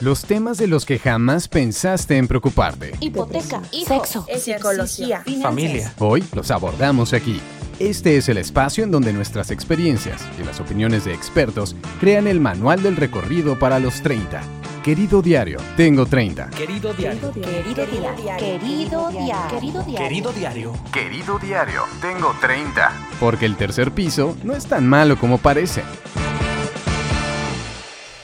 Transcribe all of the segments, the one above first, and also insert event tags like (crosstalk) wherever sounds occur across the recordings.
Los temas de los que jamás pensaste en preocuparte. Hipoteca, sexo, psicología, familia. Hoy los abordamos aquí. Este es el espacio en donde nuestras experiencias y las opiniones de expertos crean el manual del recorrido para los 30. Querido diario, tengo 30. Querido diario. Querido diario. Querido diario. Querido diario. Querido diario. Querido diario, tengo 30. Porque el tercer piso no es tan malo como parece.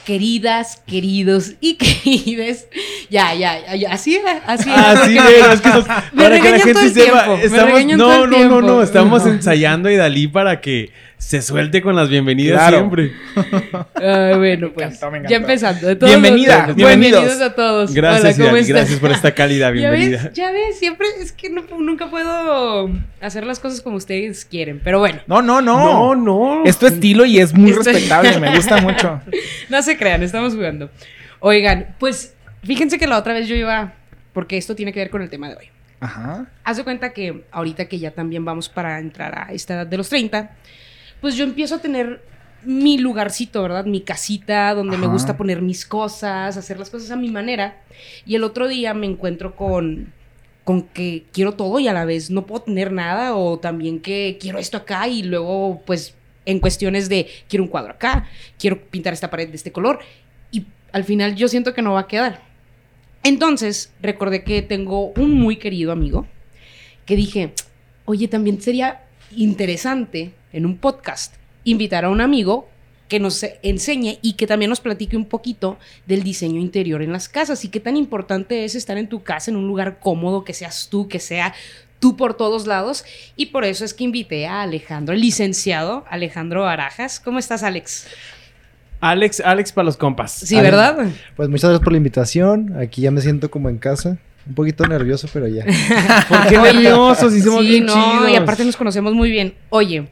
Queridas, queridos y (laughs) querides. Ya, ya, ya, así era, así era. Así (laughs) era, es que nos- me para que la gente el sepa, estamos, no, no, no, no, estamos ensayando a Idalí para que se suelte con las bienvenidas Claro. siempre. (laughs) Ay, bueno, pues. encantó, me Ya encantó. empezando. De todos Bienvenida, los- bienvenidos. bienvenidos a todos. Gracias, Hola, ¿cómo Idalí, están? gracias por esta cálida (laughs) Ya bienvenida. ves, ya ves, siempre es que no- nunca puedo hacer las cosas como ustedes quieren, pero bueno, No, no, No, no. no. Es tu estilo y es muy Esto- respetable, me gusta (laughs) mucho. no se crean, estamos jugando. Oigan, pues fíjense que la otra vez yo iba, porque esto tiene que ver con el tema de hoy. Ajá. Haz de cuenta que ahorita que ya también vamos para entrar a esta edad de los 30, pues yo empiezo a tener mi lugarcito, ¿verdad? Mi casita donde me gusta poner mis cosas, hacer las cosas a mi manera. Y el otro día me encuentro con con que quiero todo y a la vez no puedo tener nada o también que quiero esto acá y luego pues en cuestiones de quiero un cuadro acá, quiero pintar esta pared de este color y al final yo siento que no va a quedar. Entonces recordé que tengo un muy querido amigo que dije, oye, también sería interesante en un podcast invitar a un amigo que nos enseñe y que también nos platique un poquito del diseño interior en las casas y qué tan importante es estar en tu casa en un lugar cómodo, que seas tú, que sea tú por todos lados. Y por eso es que invité a Alejandro, el licenciado Alejandro Barajas. ¿Cómo estás, Alex? Alex, Alex para los compas. Sí, ¿verdad? Pues muchas gracias por la invitación. Aquí ya me siento como en casa. Un poquito nervioso, pero ya. (laughs) ¿Por qué nerviosos? Si somos sí, bien no, chidos. y aparte nos conocemos muy bien. Oye,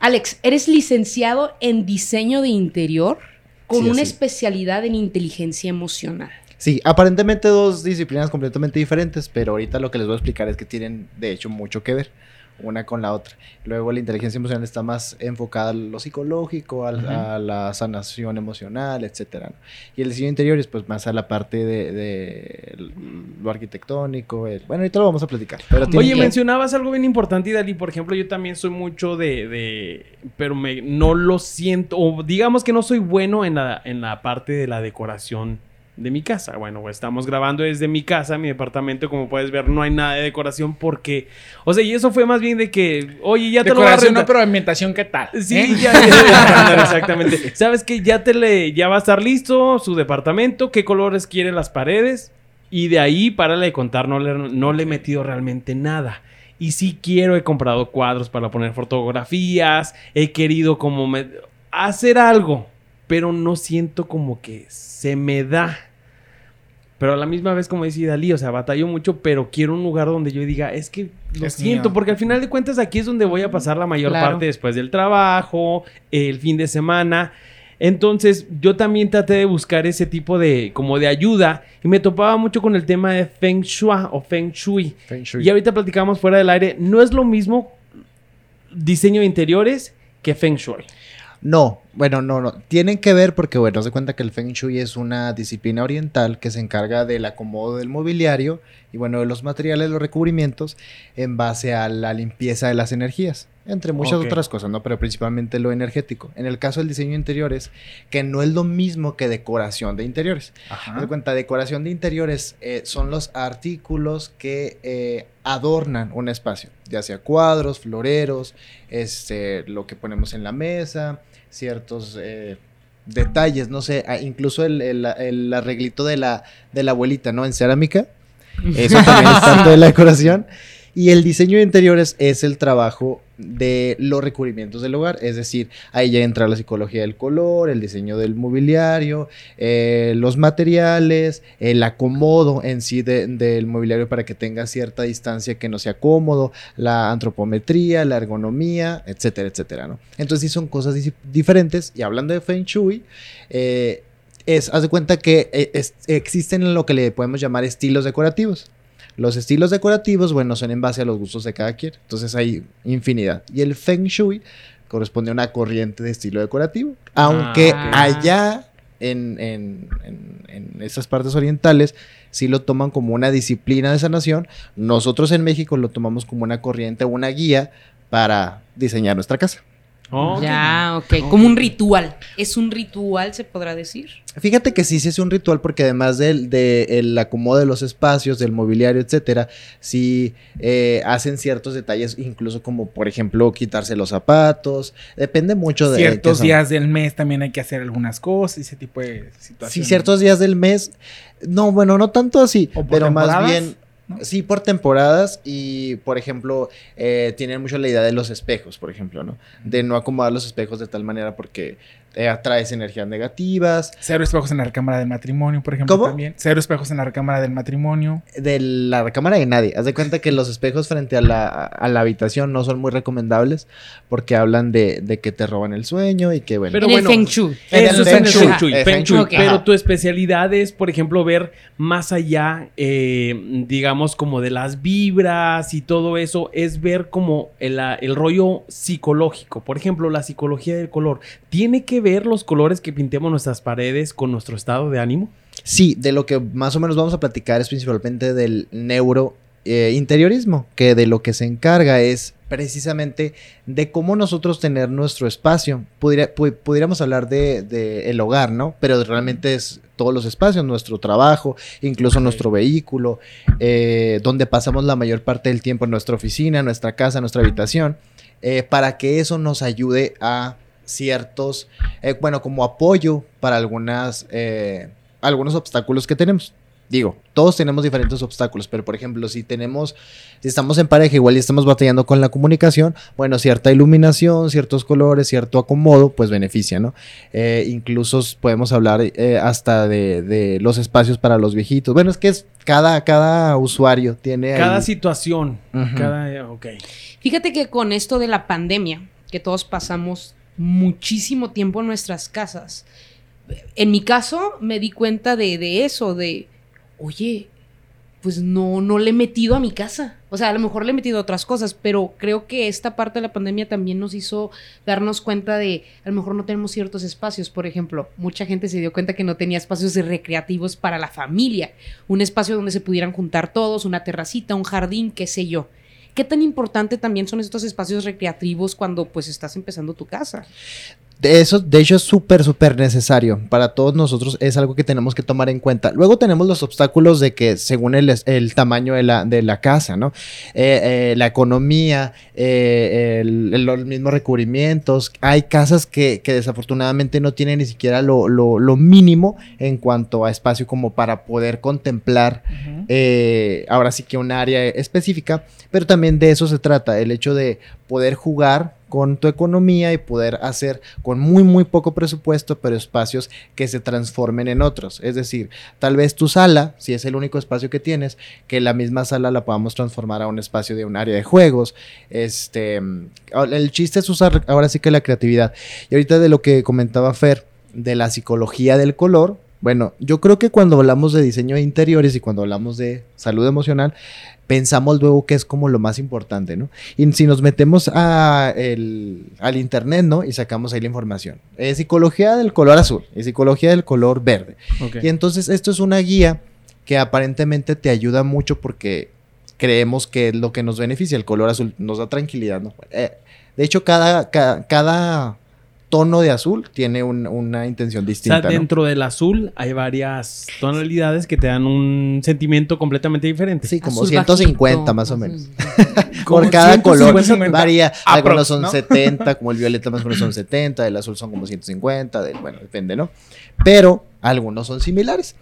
Alex, eres licenciado en diseño de interior con Sí, una especialidad en inteligencia emocional. Sí, aparentemente dos disciplinas completamente diferentes, pero ahorita lo que les voy a explicar es que tienen de hecho mucho que ver una con la otra. Luego la inteligencia emocional está más enfocada a lo psicológico, a, la sanación emocional, etcétera. ¿no? Y el diseño interior es pues más a la parte de, de lo arquitectónico. el- bueno, ahorita lo vamos a platicar. Pero Oye, que- mencionabas algo bien importante, Idalí. Por ejemplo, yo también soy mucho de. de- pero me, no lo siento. O digamos que no soy bueno en la, en la parte de la decoración de mi casa. Bueno, estamos grabando desde mi casa, mi departamento. Como puedes ver, no hay nada de decoración porque. O sea, y eso fue más bien de que. Oye, ya te lo voy a Decoración, no, pero ambientación, ¿qué tal? Sí, ¿Eh? ya, ya, exactamente. (laughs) Sabes que ya te le, ya va a estar listo su departamento, qué colores quiere las paredes y de ahí párale de contar, no le, no le he metido realmente nada. Y sí quiero, he comprado cuadros para poner fotografías, he querido como me- hacer algo, pero no siento como que se me da. Pero a la misma vez, como decía Dalí, o sea, batallo mucho, pero quiero un lugar donde yo diga, es que lo Es siento, mío. porque al final de cuentas aquí es donde voy a pasar la mayor Claro. parte después del trabajo, el fin de semana. Entonces, yo también traté de buscar ese tipo de, como de ayuda, y me topaba mucho con el tema de Feng Shui o Feng Shui. Feng Shui. Y ahorita platicamos fuera del aire, no es lo mismo diseño de interiores que Feng Shui. No, bueno, no, no. Tienen que ver porque, bueno, se cuenta que el Feng Shui es una disciplina oriental que se encarga del acomodo del mobiliario y, bueno, de los materiales, los recubrimientos en base a la limpieza de las energías, entre muchas otras cosas, ¿no? Pero principalmente lo energético. En el caso del diseño de interiores, que no es lo mismo que decoración de interiores. Haz de Ajá. cuenta, decoración de interiores eh, son los artículos que eh, adornan un espacio, ya sea cuadros, floreros, este, lo que ponemos en la mesa, ciertos eh, detalles, no sé, incluso el, el- el arreglito de la, de la abuelita, ¿no? En cerámica. Eso también es (laughs) parte de la decoración. Y el diseño de interiores es el trabajo de los recubrimientos del hogar, es decir, ahí ya entra la psicología del color, el diseño del mobiliario, eh, los materiales, el acomodo en sí de- del mobiliario para que tenga cierta distancia que no sea cómodo, la antropometría, la ergonomía, etcétera, etcétera, ¿no? Entonces sí son cosas diferentes y hablando de Feng Shui, eh, haz de cuenta que eh, es- existen lo que le podemos llamar estilos decorativos. Los estilos decorativos, bueno, son en base a los gustos de cada quien. Entonces hay infinidad. Y el Feng Shui corresponde a una corriente de estilo decorativo. Aunque Ah. allá en, en, en, en estas partes orientales sí lo toman como una disciplina de sanación. Nosotros en México lo tomamos como una corriente, una guía para diseñar nuestra casa. Oh, Ya, ok. Como un ritual. ¿Es un ritual, se podrá decir? Fíjate que sí, sí es un ritual porque además del de el acomodo de los espacios, del mobiliario, etcétera, sí eh, hacen ciertos detalles, incluso como por ejemplo quitarse los zapatos. Depende mucho de Ciertos días del mes también hay que hacer algunas cosas, ese tipo de Sí, situaciones. ciertos días del mes. No, bueno, no tanto así, ¿O por pero más bien. ¿No? Sí, por temporadas y, por ejemplo, eh, tienen mucho la idea de los espejos, por ejemplo, ¿no? De no acomodar los espejos de tal manera porque eh, atraes energías negativas. Cero espejos en la recámara del matrimonio, por ejemplo, ¿Cómo? también. Cero espejos en la recámara del matrimonio. De la recámara de nadie. Haz de cuenta que los espejos frente a la, a la habitación no son muy recomendables porque hablan de, de que te roban el sueño y que, bueno. Pero en bueno, el Feng Shui. Eso es en el Feng Feng Shui. Shui. Eh, Feng Feng Shui. Shui. Ok. Pero tu especialidad es, por ejemplo, ver más allá, eh, digamos, como de las vibras y todo eso, es ver como el, el rollo psicológico. Por ejemplo, la psicología del color. ¿Tiene que ver los colores que pintemos nuestras paredes con nuestro estado de ánimo? Sí, de lo que más o menos vamos a platicar es principalmente del neuro eh, interiorismo, que de lo que se encarga es precisamente de cómo nosotros tener nuestro espacio. Pudiera- pu- pudiéramos hablar de, de el hogar, ¿no? Pero realmente es todos los espacios, nuestro trabajo, incluso nuestro vehículo, eh, donde pasamos la mayor parte del tiempo en nuestra oficina, nuestra casa, nuestra habitación, eh, para que eso nos ayude a ciertos, eh, bueno, como apoyo para algunas, eh, algunos obstáculos que tenemos. Digo, todos tenemos diferentes obstáculos, pero por ejemplo, si tenemos, si estamos en pareja, igual y estamos batallando con la comunicación, bueno, cierta iluminación, ciertos colores, cierto acomodo, pues beneficia, ¿no? Eh, incluso podemos hablar eh, hasta de, de los espacios para los viejitos. Bueno, es que es cada, cada usuario tiene ahí- Cada situación. Cada. Ok. Fíjate que con esto de la pandemia, que todos pasamos muchísimo tiempo en nuestras casas, en mi caso me di cuenta de, de eso, de, oye, pues no, no le he metido a mi casa. O sea, a lo mejor le he metido a otras cosas, pero creo que esta parte de la pandemia también nos hizo darnos cuenta de, a lo mejor no tenemos ciertos espacios. Por ejemplo, mucha gente se dio cuenta que no tenía espacios recreativos para la familia. Un espacio donde se pudieran juntar todos, una terracita, un jardín, qué sé yo. ¿Qué tan importante también son estos espacios recreativos cuando pues estás empezando tu casa? De eso, de hecho, es súper, súper necesario para todos nosotros. Es algo que tenemos que tomar en cuenta. Luego tenemos los obstáculos de que, según el, el tamaño de la, de la casa, ¿no? Eh, eh, la economía, eh, el- los mismos recubrimientos. Hay casas que, que desafortunadamente no tienen ni siquiera lo, lo- lo mínimo en cuanto a espacio como para poder contemplar ahora sí que un área específica, pero también de eso se trata, el hecho de poder jugar con tu economía y poder hacer con muy muy poco presupuesto, pero espacios que se transformen en otros. Es decir, tal vez tu sala, si es el único espacio que tienes, que la misma sala la podamos transformar a un espacio de un área de juegos. Este, mm, el chiste es usar ahora sí que la creatividad. Y ahorita de lo que comentaba Fer, de la psicología del color, bueno, yo creo que cuando hablamos de diseño de interiores y cuando hablamos de salud emocional, pensamos luego que es como lo más importante, ¿no? Y si nos metemos a el- al internet, ¿no? Y sacamos ahí la información. Es psicología del color azul y psicología del color verde. Y entonces esto es una guía que aparentemente te ayuda mucho porque creemos que es lo que nos beneficia. El color azul nos da tranquilidad, ¿no? Eh, de hecho, cada, ca- cada, tono de azul tiene un- una intención O distinta. sea, ¿no? dentro del azul hay varias tonalidades que te dan un sentimiento completamente diferente. Sí, como Azul 150 bajito, más o menos. (laughs) Por cada 150, color 50. varía. Algunos son ¿no? 70, como el violeta más o menos son 70, el azul son como 150, del, bueno, depende, ¿no? Pero algunos son similares.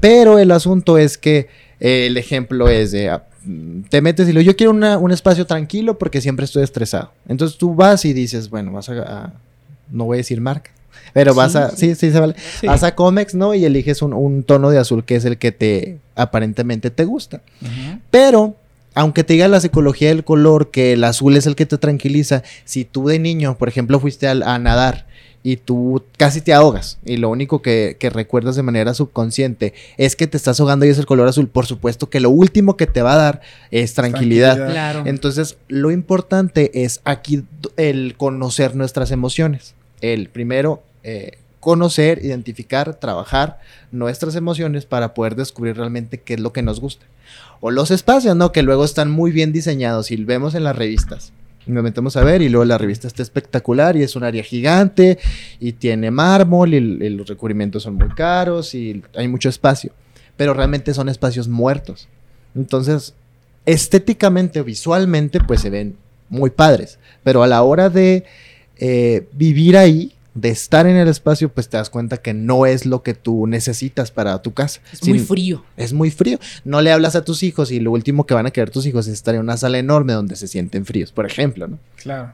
Pero el asunto es que eh, el ejemplo es de, ah, te metes y lo, yo quiero una- un espacio tranquilo porque siempre estoy estresado. Entonces tú vas y dices, bueno, vas a, a- no voy a decir marca, pero vas a, sí, sí, se vale. Sí. Vas a Comex, ¿no? Y eliges un, un tono de azul que es el que te aparentemente te gusta. Pero, aunque te diga la psicología del color que el azul es el que te tranquiliza, si tú de niño, por ejemplo, fuiste a, nadar y tú casi te ahogas y lo único que, que recuerdas de manera subconsciente es que te estás ahogando y es el color azul, por supuesto que lo último que te va a dar es tranquilidad. Tranquilidad. Claro. Entonces, lo importante es aquí el conocer nuestras emociones. El primero, eh, conocer, identificar, trabajar nuestras emociones para poder descubrir realmente qué es lo que nos gusta. O los espacios, ¿no? Que luego están muy bien diseñados y vemos en las revistas. Nos metemos a ver y luego la revista está espectacular y es un área gigante y tiene mármol y, los recubrimientos son muy caros y hay mucho espacio. Pero realmente son espacios muertos. Entonces, estéticamente o visualmente, pues se ven muy padres. Pero a la hora de eh, vivir ahí, de estar en el espacio, pues te das cuenta que no es lo que tú necesitas para tu casa. Es muy frío. Es muy frío. No le hablas a tus hijos y lo último que van a querer tus hijos es estar en una sala enorme donde se sienten fríos, por ejemplo, ¿no? Claro.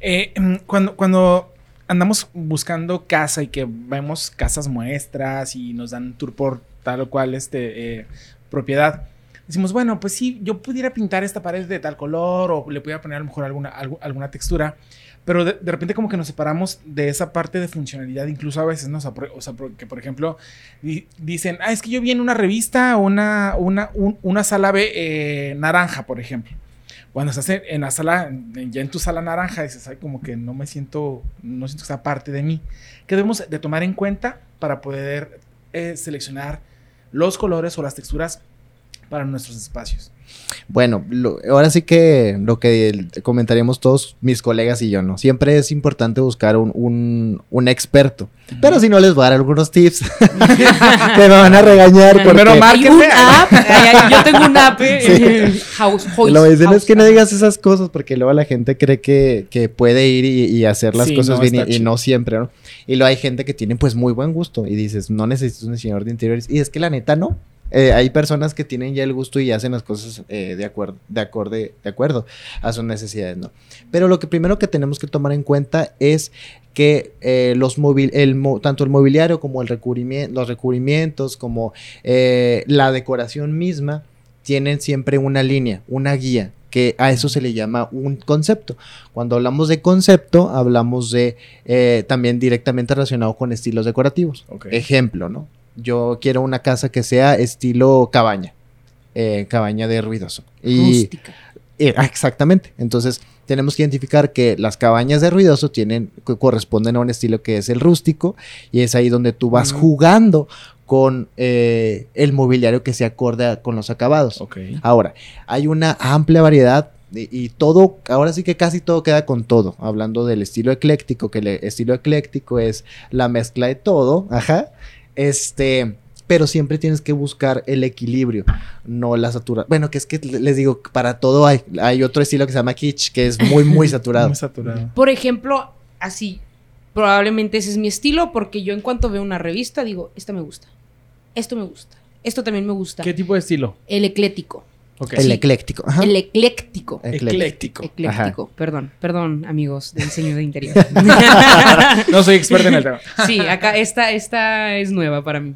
Eh, mm, cuando, cuando andamos buscando casa y que vemos casas muestras y nos dan un tour por tal o cual este, eh, propiedad, decimos, bueno, pues sí, yo pudiera pintar esta pared de tal color o le pudiera poner a lo mejor alguna, algu- alguna textura, pero de, repente como que nos separamos de esa parte de funcionalidad, incluso a veces, ¿no? O sea, o sea, que por ejemplo di- dicen, ah, es que yo vi en una revista una, una, un- una sala B eh, naranja, por ejemplo. Cuando estás en, la sala, ya en tu sala naranja, dices, ay, como que no me siento, no siento que sea parte de mí. ¿Qué debemos de tomar en cuenta para poder eh, seleccionar los colores o las texturas para nuestros espacios? Bueno, lo- ahora sí que lo que comentaríamos todos mis colegas y yo, ¿no? Siempre es importante buscar un, un- un experto. Pero si no les voy a dar algunos tips, (laughs) (laughs) te van a regañar porque... Primero Hay Márquenme. un app. (laughs) ay, ay, yo tengo un app. eh, House, House, Lo dicen es House que no digas esas cosas porque luego la gente cree que, que puede ir y, y hacer las Sí, cosas no, bien y- no siempre, ¿no? Y luego hay gente que tiene pues muy buen gusto y dices, no necesitas un diseñador de interiores. Y es que la neta no. Eh, hay personas que tienen ya el gusto y hacen las cosas eh, de, acuerdo, de, acorde, de acuerdo a sus necesidades, ¿no? Pero lo que primero que tenemos que tomar en cuenta es que eh, los móvil, el, mo- tanto el mobiliario como el recubrimiento, los recubrimientos, como la decoración misma, tienen siempre una línea, una guía, que a eso se le llama un concepto. Cuando hablamos de concepto, hablamos de eh, también directamente relacionado con estilos decorativos. Ok. Ejemplo, ¿no? Yo quiero una casa que sea estilo cabaña, eh, cabaña de ruidoso. Y, Rústica. eh, ah, exactamente. Entonces, tenemos que identificar que las cabañas de ruidoso tienen, co- corresponden a un estilo que es el rústico, y es ahí donde tú vas jugando con eh, el mobiliario que se acorde a- con los acabados. Ahora, hay una amplia variedad y, y todo, ahora sí que casi todo queda con todo. Hablando del estilo ecléctico, que el estilo ecléctico es la mezcla de todo, ajá. Este, pero siempre tienes que buscar el equilibrio, no la saturación. Bueno, que es que les digo, para todo hay, hay otro estilo que se llama kitsch, que es muy, muy (laughs) saturado. Muy saturado. Por ejemplo, así, probablemente ese es mi estilo porque yo en cuanto veo una revista digo, esta me gusta, esto me gusta, esto también me gusta. ¿Qué tipo de estilo? El eclético. El Sí. ecléctico. Ajá. El ecléctico. Ecléctico. Ecléctico, perdón, perdón, amigos de diseño de interior. (laughs) No soy experto en el tema. sí, acá esta, esta es nueva para mí.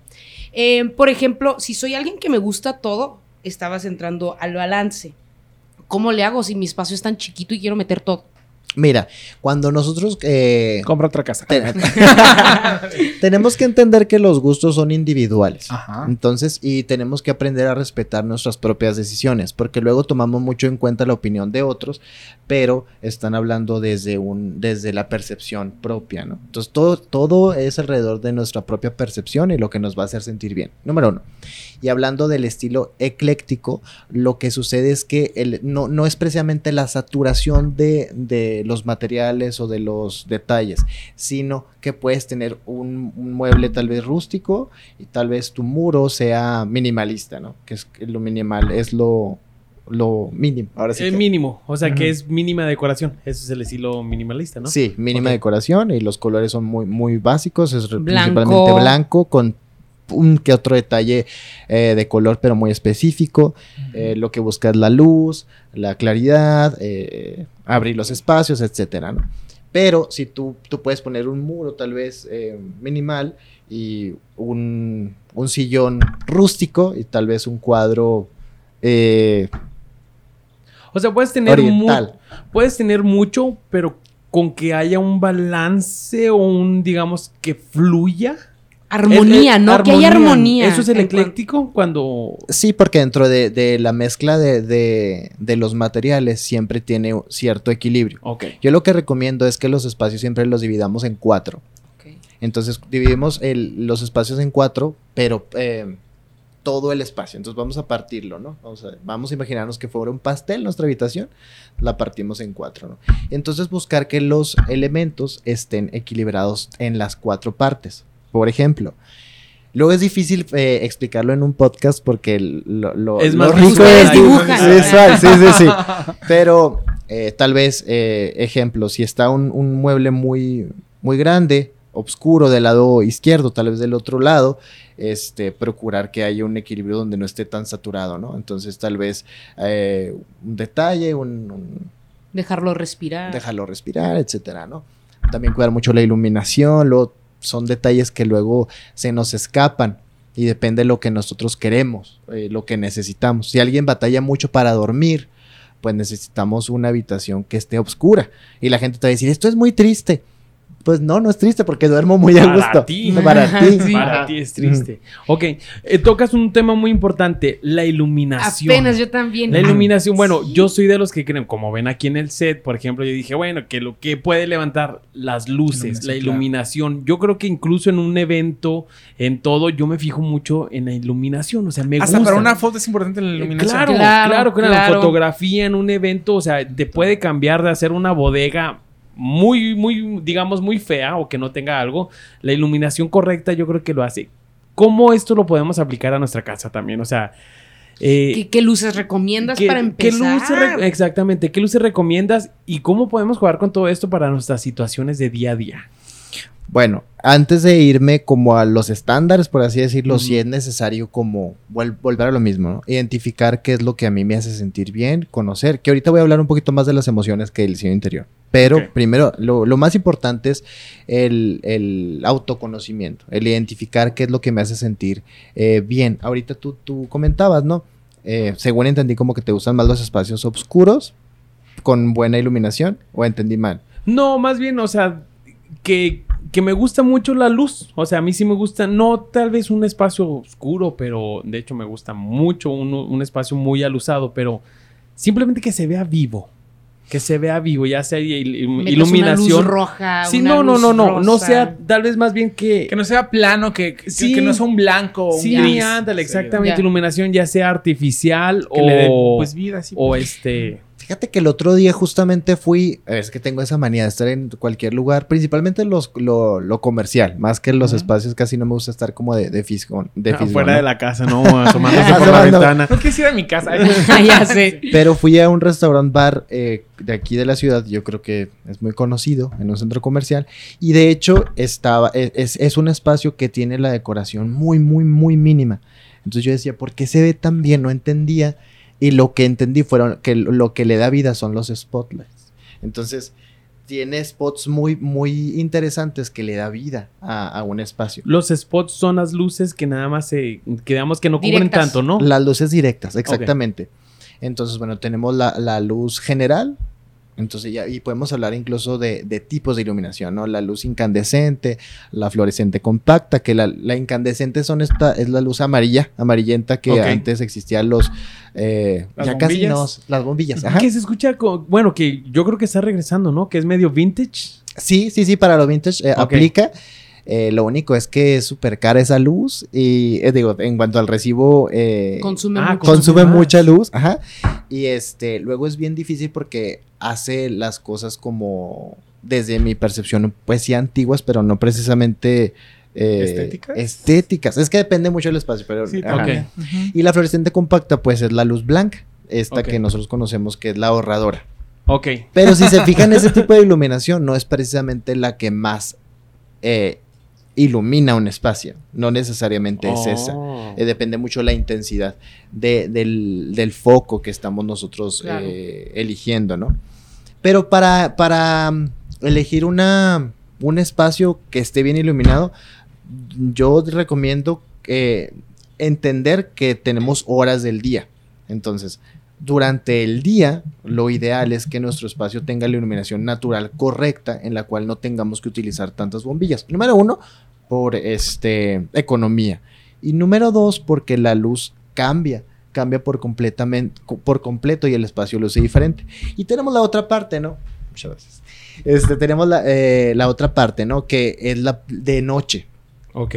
Eh, por ejemplo, si soy alguien que me gusta todo, estabas entrando al balance. ¿Cómo le hago si mi espacio es tan chiquito y quiero meter todo? Mira, cuando nosotros eh, Compra otra casa. te- (laughs) (laughs) tenemos que entender que los gustos son individuales. Ajá. Entonces, y tenemos que aprender a respetar nuestras propias decisiones, porque luego tomamos mucho en cuenta la opinión de otros, pero están hablando desde un, desde la percepción propia, ¿no? Entonces, todo, todo es alrededor de nuestra propia percepción y lo que nos va a hacer sentir bien. Número uno. Y hablando del estilo ecléctico, lo que sucede es que el- no, no es precisamente la saturación de, de los materiales o de los detalles, sino que puedes tener un, un mueble tal vez rústico y tal vez tu muro sea minimalista, ¿no? Que es lo minimal, es lo, lo mínimo. Ahora sí. Que- mínimo, o sea que es mínima decoración. Ese es el estilo minimalista, ¿no? Sí, mínima decoración y los colores son muy, muy básicos, es Blanco. principalmente blanco con un que otro detalle eh, de color pero muy específico. Eh, lo que busca es la luz, la claridad, eh, abrir los espacios, etcétera, ¿no? Pero si tú, tú puedes poner un muro tal vez minimal y un, un sillón rústico y tal vez un cuadro O sea, puedes tener, oriental. puedes tener mucho, pero con que haya un balance o un, digamos, que fluya. Armonía, Es- es- ¿no? Que haya armonía. Eso es el ecléctico cuando... Sí, porque dentro de, de la mezcla de, de- de los materiales siempre tiene cierto equilibrio. Ok. Yo lo que recomiendo es que los espacios siempre los dividamos en cuatro. Ok. Entonces dividimos el- los espacios en cuatro, pero eh, todo el espacio. Entonces vamos a partirlo, ¿no? Vamos a, vamos a imaginarnos que fuera un pastel nuestra habitación, la partimos en cuatro, ¿no? Entonces buscar que los elementos estén equilibrados en las cuatro partes. Por ejemplo, luego es difícil eh, explicarlo en un podcast porque lo, lo- Es lo más rico visual. es visual, sí, sí, sí. (laughs) Pero eh, tal vez, eh, ejemplo, si está un, un mueble muy, muy grande, oscuro del lado izquierdo, tal vez del otro lado, este, procurar que haya un equilibrio donde no esté tan saturado, ¿no? Entonces tal vez eh, un detalle, un, un- Dejarlo respirar. dejarlo respirar, etcétera, ¿no? También cuidar mucho la iluminación, luego son detalles que luego se nos escapan y depende de lo que nosotros queremos, eh, lo que necesitamos. Si alguien batalla mucho para dormir, pues necesitamos una habitación que esté oscura y la gente te va a decir, esto es muy triste. Pues no, no es triste porque duermo muy a Para gusto. ti. (laughs) Para ti. Sí. Para ti es triste. Ok, eh, tocas un tema muy importante, la iluminación. Apenas yo también. La iluminación, bueno, Sí. yo soy de los que creen, como ven aquí en el set, por ejemplo, yo dije, bueno, que lo que puede levantar las luces, Iluminación, la claro. iluminación. Yo creo que incluso en un evento, en todo, yo me fijo mucho en la iluminación, o sea, me Hasta gusta. para una foto es importante la Eh, iluminación. Claro, Claro, claro, claro, claro. Fotografía en un evento, o sea, te puede cambiar de hacer una bodega muy, muy, digamos, muy fea o que no tenga algo. La iluminación correcta yo creo que lo hace. ¿Cómo esto lo podemos aplicar a nuestra casa también? O sea, eh, ¿Qué, qué luces recomiendas ¿Qué, para qué empezar? luces re- exactamente, ¿qué luces recomiendas y cómo podemos jugar con todo esto para nuestras situaciones de día a día? Bueno, antes de irme como a los estándares, por así decirlo, sí es necesario como vol- volver a lo mismo, ¿no? Identificar qué es lo que a mí me hace sentir bien, conocer, que ahorita voy a hablar un poquito más de las emociones que el diseño interior. Pero primero, lo, lo más importante es el, el autoconocimiento, el identificar qué es lo que me hace sentir eh, bien. Ahorita tú, tú comentabas, ¿no? Eh, según entendí como que te gustan más los espacios oscuros, con buena iluminación, o entendí mal. No, más bien, o sea, que, que me gusta mucho la luz. O sea, a mí sí me gusta, no tal vez un espacio oscuro, pero de hecho me gusta mucho un, un espacio muy alusado, pero simplemente que se vea vivo. Que se vea vivo, ya sea il- il- iluminación. Una luz roja. Sí, una no, no, no, no, no sea tal vez más bien que... Que no sea plano, que, que- Sí. que no sea un blanco o un Sí, gris. ándale, Sí, exactamente. Ya. Iluminación ya sea artificial Que le dé, o, pues vida así. o este... Fíjate que el otro día justamente fui, es que tengo esa manía de estar en cualquier lugar, principalmente los, lo, lo comercial, más que en los espacios casi no me gusta estar como de, de fisgón. De fisgón, Fuera ¿no? de la casa, ¿no? (laughs) Asomándose por la ventana. No quisiera mi casa. (laughs) ya sé. Pero fui a un restaurant bar eh, de aquí de la ciudad, yo creo que es muy conocido, en un centro comercial, y de hecho estaba, e- es, es un espacio que tiene la decoración muy, muy, muy mínima. Entonces yo decía, ¿por qué se ve tan bien? No entendía. Y lo que entendí fueron que lo que le da vida son los spotlights. Entonces, tiene spots muy, muy interesantes que le da vida a, a un espacio. Los spots son las luces que nada más se... Que digamos que no cubren Directas. tanto, ¿no? Las luces directas, exactamente. Entonces, bueno, tenemos la, la luz general. Entonces, ya, y podemos hablar incluso de, de tipos de iluminación, ¿no? La luz incandescente, la fluorescente compacta, que la, la incandescente son esta, es la luz amarilla, amarillenta que antes existían los, eh, ya casi no, las bombillas, ajá. Que se escucha, bueno, que yo creo que está regresando, ¿no? Que es medio vintage. Sí, sí, sí, para lo vintage eh, aplica. Eh, lo único es que es súper cara esa luz y, eh, digo, en cuanto al recibo, eh, Consume Ah, mucho. consume mucha luz, ajá. Y este, luego es bien difícil porque hace las cosas como, desde mi percepción, pues sí antiguas, pero no precisamente eh, ¿Estéticas? estéticas. Es que depende mucho del espacio, pero. Sí, ajá. también. Ok. Ujú. Y la fluorescente compacta, pues es la luz blanca, esta que nosotros conocemos que es la ahorradora. Ok. Pero si se fijan, (laughs) ese tipo de iluminación no es precisamente la que más eh, ilumina un espacio. No necesariamente es esa. Oh. Eh, depende mucho la intensidad de- del, del foco que estamos nosotros Claro. eh, eligiendo, ¿no? Pero para, para mm, elegir una, un espacio que esté bien iluminado, yo recomiendo eh, entender que tenemos horas del día. Entonces, durante el día, lo ideal es que nuestro espacio tenga la iluminación natural correcta, en la cual no tengamos que utilizar tantas bombillas. Número uno, por este, economía. Y número dos, porque la luz cambia, cambia por completamente, por completo y el espacio luce diferente. Y tenemos la otra parte, ¿no? Muchas gracias. Este, tenemos la, eh, la otra parte, ¿no? Que es la de noche. Ok.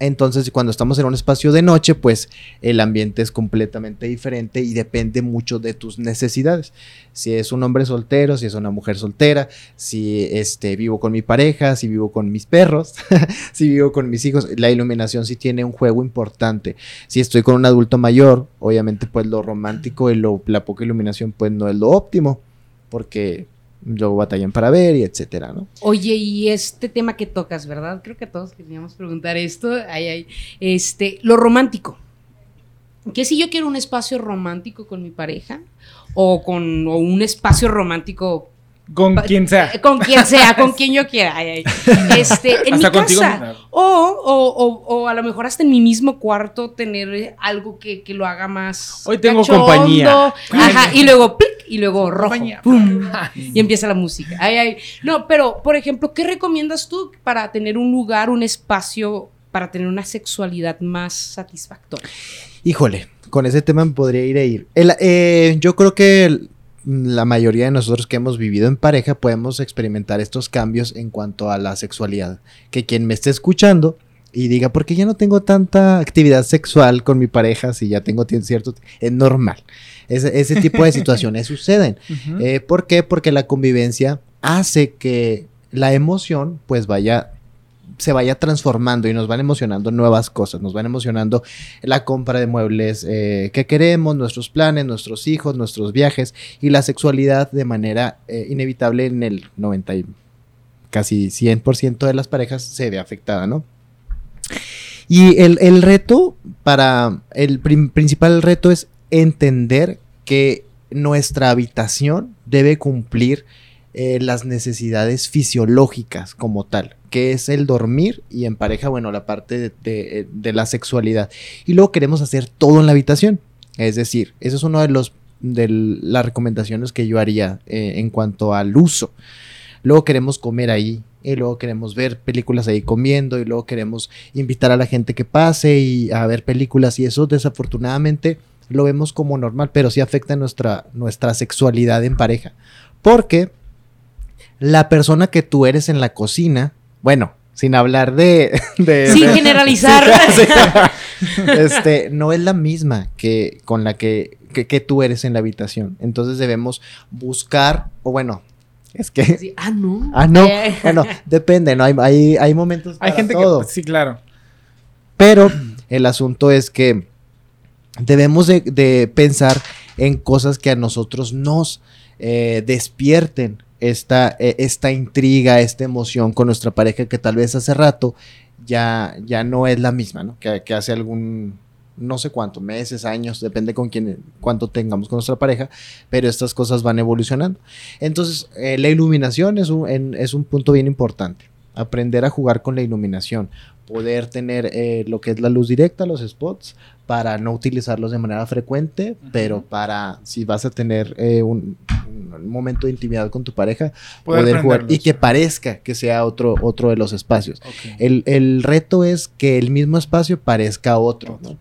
Entonces, cuando estamos en un espacio de noche, pues el ambiente es completamente diferente y depende mucho de tus necesidades. Si es un hombre soltero, si es una mujer soltera, si este, vivo con mi pareja, si vivo con mis perros, (laughs) si vivo con mis hijos, la iluminación sí tiene un juego importante. Si estoy con un adulto mayor, obviamente pues lo romántico y lo, la poca iluminación pues no es lo óptimo, porque luego batallan para ver y etcétera, ¿no? Oye, y este tema que tocas, ¿verdad? Creo que todos queríamos preguntar esto. Ay, ay. Este, lo romántico. ¿Qué si yo quiero un espacio romántico con mi pareja? O con un espacio romántico Con quien sea. eh, con quien sea, con (laughs) quien yo quiera. Ay, ay. (laughs) Este, en Hasta mi contigo casa. O, o, o, o a lo mejor hasta en mi mismo cuarto tener eh, algo que, que lo haga más. Hoy tengo cachondo. compañía. Ajá, y luego plic, y luego rojo. Pum, y empieza la música. Ay, ay. No, pero, por ejemplo, ¿qué recomiendas tú para tener un lugar, un espacio, para tener una sexualidad más satisfactoria? Híjole, con ese tema me podría ir a ir. El- eh, yo creo que el- la mayoría de nosotros que hemos vivido en pareja podemos experimentar estos cambios en cuanto a la sexualidad. Que quien me esté escuchando y diga, ¿por qué ya no tengo tanta actividad sexual con mi pareja si ya tengo cierto... Es normal. Ese, ese tipo de (laughs) situaciones suceden. Eh, ¿Por qué? Porque la convivencia hace que la emoción pues vaya se vaya transformando y nos van emocionando nuevas cosas, nos van emocionando la compra de muebles eh, que queremos, nuestros planes, nuestros hijos, nuestros viajes y la sexualidad de manera eh, inevitable en el 90 y casi 100% de las parejas se ve afectada, ¿no? Y el, el reto para, el principal reto es entender que nuestra habitación debe cumplir eh, las necesidades fisiológicas como tal, que es el dormir y en pareja, bueno, la parte de, de- de la sexualidad. Y luego queremos hacer todo en la habitación. Es decir, eso es una de, los, de las recomendaciones que yo haría eh, en cuanto al uso. Luego queremos comer ahí, y luego queremos ver películas ahí comiendo, y luego queremos invitar a la gente que pase y a ver películas, y eso desafortunadamente lo vemos como normal, pero sí afecta nuestra, nuestra sexualidad en pareja. Porque la persona que tú eres en la cocina, bueno, sin hablar de... de- Sin (laughs) de- generalizar. (laughs) Este, no es la misma que con la que, que, que tú eres en la habitación. Entonces debemos buscar, o bueno, es que... Sí, ah, no. Ah, no. Eh, Bueno, depende, ¿no? Hay, hay, hay momentos Hay gente todo. que. Sí, claro. Pero el asunto es que debemos de, de pensar en cosas que a nosotros nos eh, despierten esta, eh, esta intriga, esta emoción con nuestra pareja que tal vez hace rato ya, ya no es la misma, ¿no? Que, hace algún, no sé cuánto, meses, años, depende con quién, cuánto tengamos con nuestra pareja, pero estas cosas van evolucionando. Entonces, eh, la iluminación es un, es un punto bien importante. Aprender a jugar con la iluminación, poder tener eh, lo que es la luz directa, los spots, para no utilizarlos de manera frecuente, pero para si vas a tener eh, un, un momento de intimidad con tu pareja, Poder poder, jugar y que parezca que sea otro, otro de los espacios. El, el reto es que el mismo espacio parezca otro. ¿no?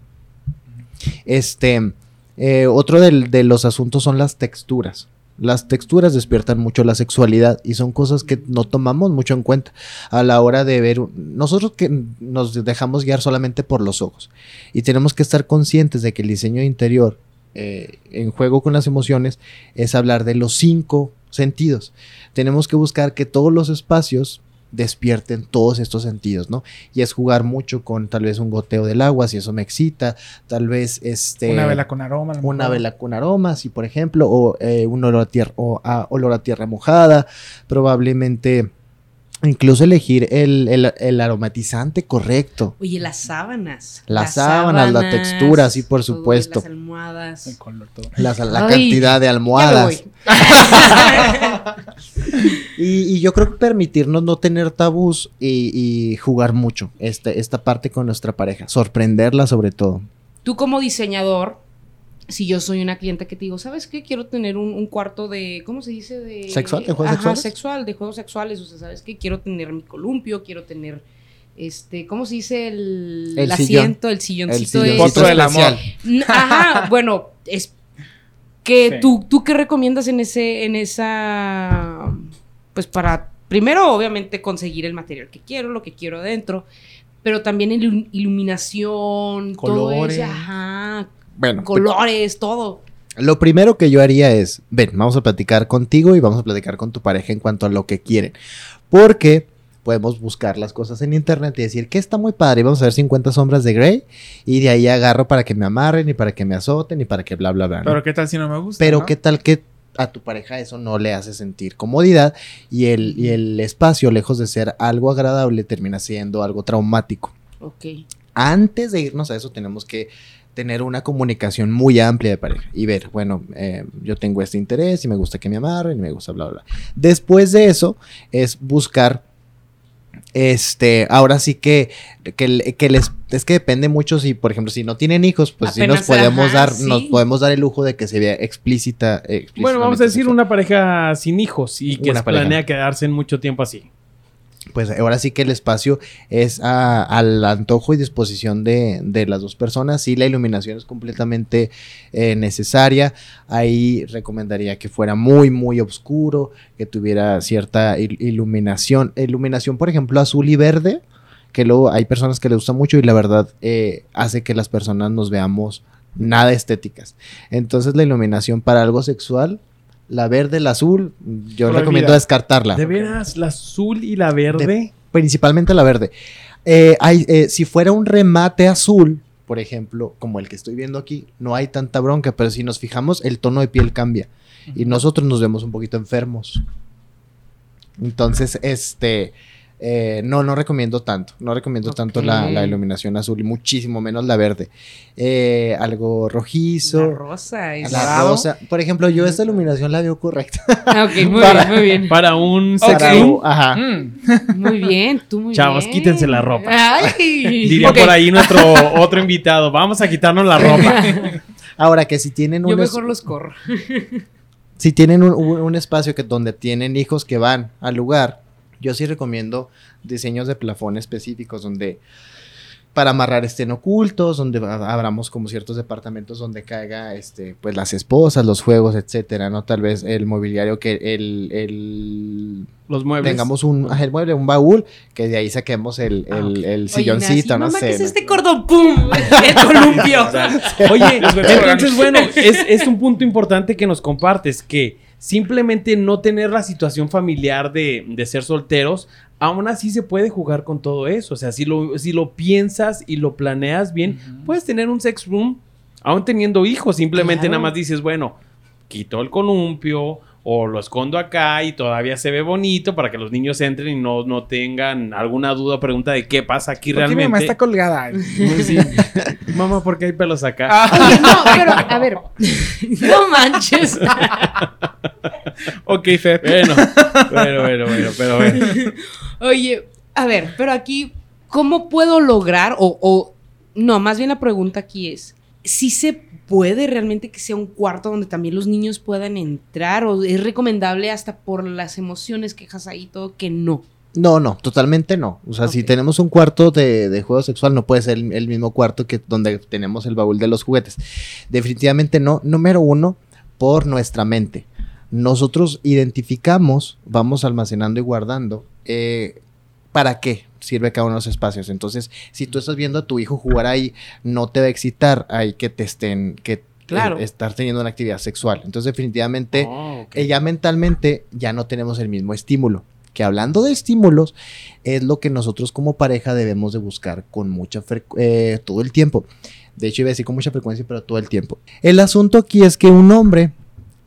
Este, eh, otro del- de los asuntos son las texturas. Las texturas despiertan mucho la sexualidad y son cosas que no tomamos mucho en cuenta a la hora de ver. Nosotros que nos dejamos guiar solamente por los ojos y tenemos que estar conscientes de que el diseño interior eh, en juego con las emociones es hablar de los cinco sentidos. Tenemos que buscar que todos los espacios despierten todos estos sentidos, ¿no? Y es jugar mucho con tal vez un goteo del agua, si eso me excita, tal vez este Una vela con aroma. una vela con aromas, si por ejemplo, o eh, un olor a tierra, o a olor a tierra mojada, probablemente incluso elegir el, el- el aromatizante correcto. Oye, las sábanas. Las sábanas, la textura, sí, por uy, supuesto. Las almohadas. El color, todo. La, la Ay, cantidad de almohadas. voy. (laughs) Y, y yo creo que permitirnos no tener tabús y, y jugar mucho este, esta parte con nuestra pareja, sorprenderla sobre todo. Tú como diseñador, si yo soy una cliente que te digo, ¿sabes qué? Quiero tener un, un cuarto de, ¿cómo se dice? De, ¿Sexual? ¿De juegos Ajá, sexuales? sexual, de juegos sexuales. O sea, ¿sabes qué? Quiero tener mi columpio, quiero tener, este, ¿cómo se dice? El, El el sillón. asiento, el silloncito. El sillón del amor. Ajá, (laughs) bueno, es que Sí. tú, tú qué recomiendas en ese, en esa pues para, primero obviamente conseguir el material que quiero, lo que quiero dentro, pero también ilu- iluminación, Colores. todo eso, ajá, Bueno, colores, todo. Lo primero que yo haría es, ven, vamos a platicar contigo y vamos a platicar con tu pareja en cuanto a lo que quieren. Porque podemos buscar las cosas en internet y decir que está muy padre y vamos a ver 50 sombras de Grey y de ahí agarro para que me amarren y para que me azoten y para que bla, bla, bla. ¿no? Pero qué tal si no me gusta. Pero ¿no? qué tal que a tu pareja eso no le hace sentir comodidad y el, y el espacio, lejos de ser algo agradable, termina siendo algo traumático Ok. antes de irnos a eso tenemos que tener una comunicación muy amplia de pareja y ver, bueno, eh, yo tengo este interés y me gusta que me amarren y me gusta bla, bla, bla. Después de eso es buscar, este, ahora sí que, que, que les, es que depende mucho si, por ejemplo, si no tienen hijos, pues sí nos Apenas, podemos ajá, dar, sí. nos podemos dar el lujo de que se vea explícita. Bueno, vamos a decir sexual. una pareja sin hijos y que planea quedarse en mucho tiempo así. Pues ahora sí que el espacio es al antojo y disposición de, de las dos personas. Sí, la iluminación es completamente eh, necesaria. Ahí recomendaría que fuera muy, muy oscuro, que tuviera cierta il- iluminación. Iluminación, por ejemplo, azul y verde, que luego hay personas que les gusta mucho y la verdad eh, hace que las personas nos veamos nada estéticas. Entonces la iluminación para algo sexual, la verde, la azul, yo Prohibida. recomiendo descartarla De veras, la azul y la verde. principalmente la verde. Eh, hay, eh, si fuera un remate azul, por ejemplo, como el que estoy viendo aquí, no hay tanta bronca, pero si nos fijamos, el tono de piel cambia y nosotros nos vemos un poquito enfermos. Entonces, este, eh, no, no recomiendo tanto, no recomiendo tanto la, iluminación azul y muchísimo menos la verde. Eh, algo rojizo. La rosa es. La rosa. Por ejemplo, yo esta iluminación la veo correcta. Ah, ok, muy (laughs) Para- bien, muy bien. Para un sex Ok. room, Ajá. Mm. Muy bien, tú muy Chavos, bien. quítense la ropa. Ay. diría por ahí nuestro otro invitado. Vamos a quitarnos la ropa. (laughs) Ahora que si tienen Yo un es- mejor los corro. si tienen un, un- un espacio que donde tienen hijos que van al lugar, yo sí recomiendo diseños de plafón específicos donde para amarrar estén ocultos, donde abramos como ciertos departamentos donde caiga este pues las esposas, los juegos, etcétera, ¿no? Tal vez el mobiliario que el, el Los muebles. tengamos un el mueble, un baúl, que de ahí saquemos el, Ah, el, ok. el Oye, silloncito, Nancy, no mamá, sé. ¿qué es ¿no? este cordón? ¡Pum! (laughs) El columpio. (laughs) (laughs) Oye, entonces bueno, es, es un punto importante que nos compartes, que simplemente no tener la situación familiar de, de ser solteros, aún así se puede jugar con todo eso. O sea, si lo, si lo piensas y lo planeas bien, puedes tener un sex room aún teniendo hijos. Simplemente Claro. nada más dices, bueno, quito el columpio o lo escondo acá y todavía se ve bonito para que los niños entren y no, no tengan alguna duda o pregunta de qué pasa aquí ¿Por qué mi realmente. mamá está colgada? (laughs) Sí. Mamá, ¿por qué hay pelos acá? Ah, Oye, (laughs) no, pero, (laughs) a ver. No manches. ok, Fer. Bueno, bueno, bueno, bueno, pero bueno. Oye, a ver, pero aquí, ¿cómo puedo lograr? O, o- no, más bien la pregunta aquí es: si se puede realmente que sea un cuarto donde también los niños puedan entrar? ¿O es recomendable hasta por las emociones, quejas ahí, todo, que no? No, no, totalmente no. O sea, si tenemos un cuarto de, de juego sexual, no puede ser el, el mismo cuarto que donde tenemos el baúl de los juguetes. Definitivamente no. Número uno, por nuestra mente. Nosotros identificamos, vamos almacenando y guardando. eh, ¿Para qué sirve cada uno de los espacios? Entonces, si tú estás viendo a tu hijo jugar ahí, no te va a excitar ahí que te estén, que Claro. eh, estar teniendo una actividad sexual. Entonces, definitivamente, Oh, eh, ya mentalmente ya no tenemos el mismo estímulo. Que hablando de estímulos, es lo que nosotros como pareja debemos de buscar con mucha frecuencia, todo el tiempo. De hecho, iba a decir con mucha frecuencia, pero todo el tiempo. El asunto aquí es que un hombre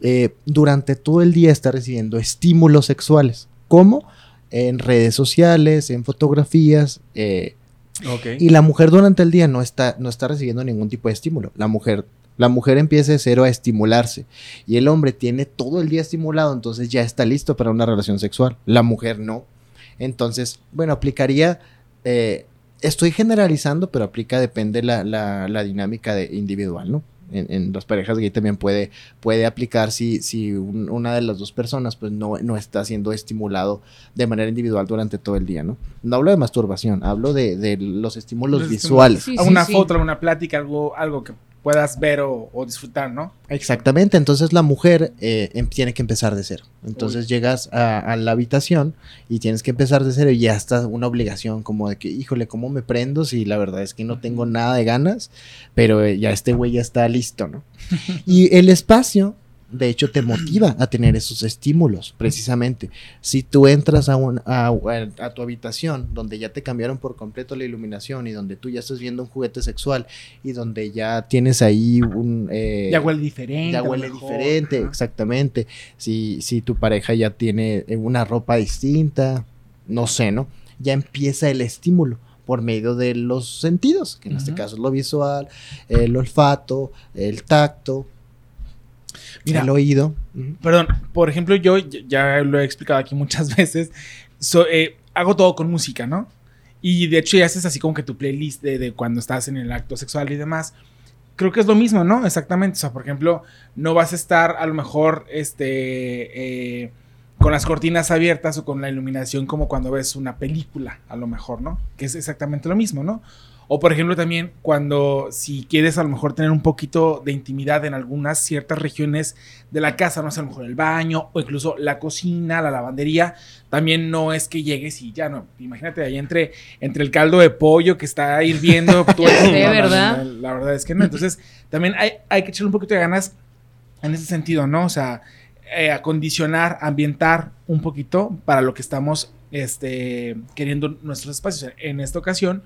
eh, durante todo el día está recibiendo estímulos sexuales. ¿Cómo? En redes sociales, en fotografías. eh, y la mujer durante el día no está, no está recibiendo ningún tipo de estímulo. La mujer, la mujer empieza de cero a estimularse. Y el hombre tiene todo el día estimulado, entonces ya está listo para una relación sexual. La mujer no. Entonces, bueno, aplicaría. eh, estoy generalizando, pero aplica, depende la, la, la dinámica de individual, ¿no? En, en las parejas gay también puede, puede aplicar si, si un- una de las dos personas pues no, no está siendo estimulado de manera individual durante todo el día, ¿no? No hablo de masturbación, hablo de, de los estímulos Los visuales. Sí, a sí, una sí. foto, alguna plática, algo, algo que puedas ver o, o disfrutar, ¿no? Exactamente, entonces la mujer eh, em- tiene que empezar de cero. Entonces llegas a, a la habitación y tienes que empezar de cero y ya está una obligación como de que, híjole, ¿cómo me prendo? Si la verdad es que no tengo nada de ganas, pero eh, ya este güey ya está listo, ¿no? (laughs) y el espacio, de hecho, te motiva a tener esos estímulos, precisamente. Si tú entras a, un, a, a tu habitación donde ya te cambiaron por completo la iluminación y donde tú ya estás viendo un juguete sexual y donde ya tienes ahí un... eh, Ya huele diferente. ya huele mejor, diferente, exactamente. Si, si tu pareja ya tiene una ropa distinta, no sé, ¿no? Ya empieza el estímulo por medio de los sentidos, que en este caso es lo visual, el olfato, el tacto, Mira, el oído. Perdón, por ejemplo, yo ya- ya lo he explicado aquí muchas (laughs) veces. so- eh, hago todo con música, ¿no? Y de hecho ya haces así como que tu playlist de, de cuando estás en el acto sexual y demás. Creo que es lo mismo, ¿no? Exactamente. O sea, por ejemplo, no vas a estar a lo mejor este, eh, con las cortinas abiertas o con la iluminación como cuando ves una película, a lo mejor, ¿no? Que es exactamente lo mismo, ¿no? O por ejemplo también cuando si quieres a lo mejor tener un poquito de intimidad en algunas ciertas regiones de la casa, no sé, a lo mejor el baño o incluso la cocina, la lavandería, también no es que llegues y ya no, imagínate ahí entre, entre el caldo de pollo que está hirviendo, (laughs) tú Ya eres- sé, no, no, ¿verdad? la verdad es que no, entonces también hay, hay que echarle un poquito de ganas en ese sentido, ¿no? O sea, eh, acondicionar, ambientar un poquito para lo que estamos este, queriendo nuestros espacios. En esta ocasión,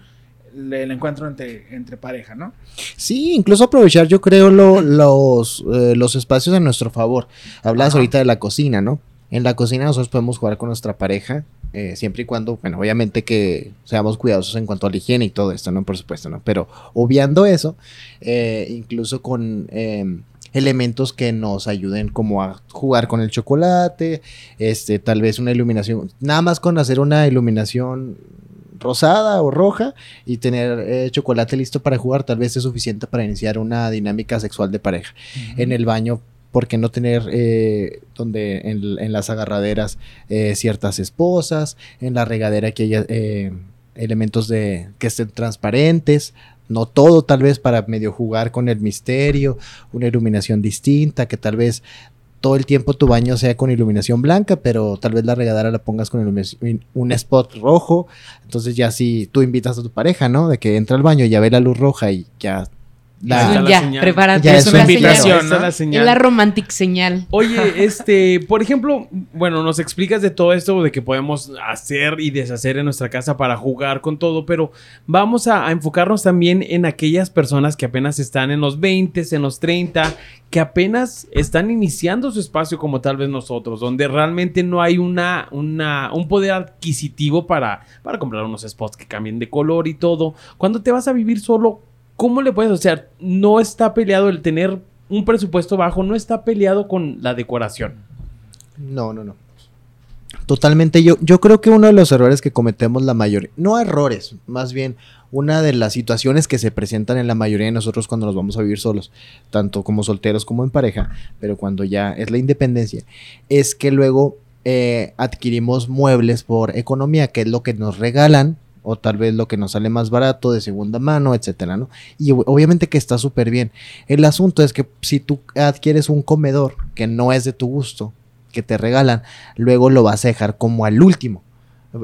el encuentro entre, entre pareja, ¿no? Sí, incluso aprovechar, yo creo, lo- los, eh, los espacios a nuestro favor. Hablabas Ajá. ahorita de la cocina, ¿no? En la cocina nosotros podemos jugar con nuestra pareja, eh, siempre y cuando, bueno, obviamente que seamos cuidadosos en cuanto a la higiene y todo esto, ¿no? Por supuesto, ¿no? Pero obviando eso, eh, incluso con eh, elementos que nos ayuden como a jugar con el chocolate, este, tal vez una iluminación, nada más con hacer una iluminación rosada o roja y tener eh, chocolate listo para jugar tal vez es suficiente para iniciar una dinámica sexual de pareja. En el baño, ¿por qué no tener eh, donde en, en las agarraderas eh, ciertas esposas, en la regadera que haya eh, elementos de que estén transparentes? No todo, tal vez para medio jugar con el misterio, una iluminación distinta, que tal vez todo el tiempo tu baño sea con iluminación blanca, pero tal vez la regadera la pongas con un spot rojo. Entonces ya si tú invitas a tu pareja, ¿no? De que entra al baño y ya ve la luz roja y ya... La ya, señal. prepárate. Ya es es una invitación. Es señal. la romantic señal. Oye, (laughs) este, por ejemplo, bueno, nos explicas de todo esto, de que podemos hacer y deshacer en nuestra casa para jugar con todo, pero vamos a, a enfocarnos también en aquellas personas que apenas están en los 20, en los 30, que apenas están iniciando su espacio como tal vez nosotros, donde realmente no hay una, una, un poder adquisitivo para, para comprar unos spots que cambien de color y todo. Cuando te vas a vivir solo, ¿cómo le puedes? O sea, no está peleado el tener un presupuesto bajo, no está peleado con la decoración. No, no, no. Totalmente, yo, yo creo que uno de los errores que cometemos la mayoría, no errores, más bien una de las situaciones que se presentan en la mayoría de nosotros cuando nos vamos a vivir solos, tanto como solteros como en pareja, pero cuando ya es la independencia, es que luego eh, adquirimos muebles por economía, que es lo que nos regalan, o tal vez lo que nos sale más barato de segunda mano, etcétera, ¿no? Y ob- obviamente que está súper bien. El asunto es que si tú adquieres un comedor que no es de tu gusto, que te regalan, luego lo vas a dejar como al último.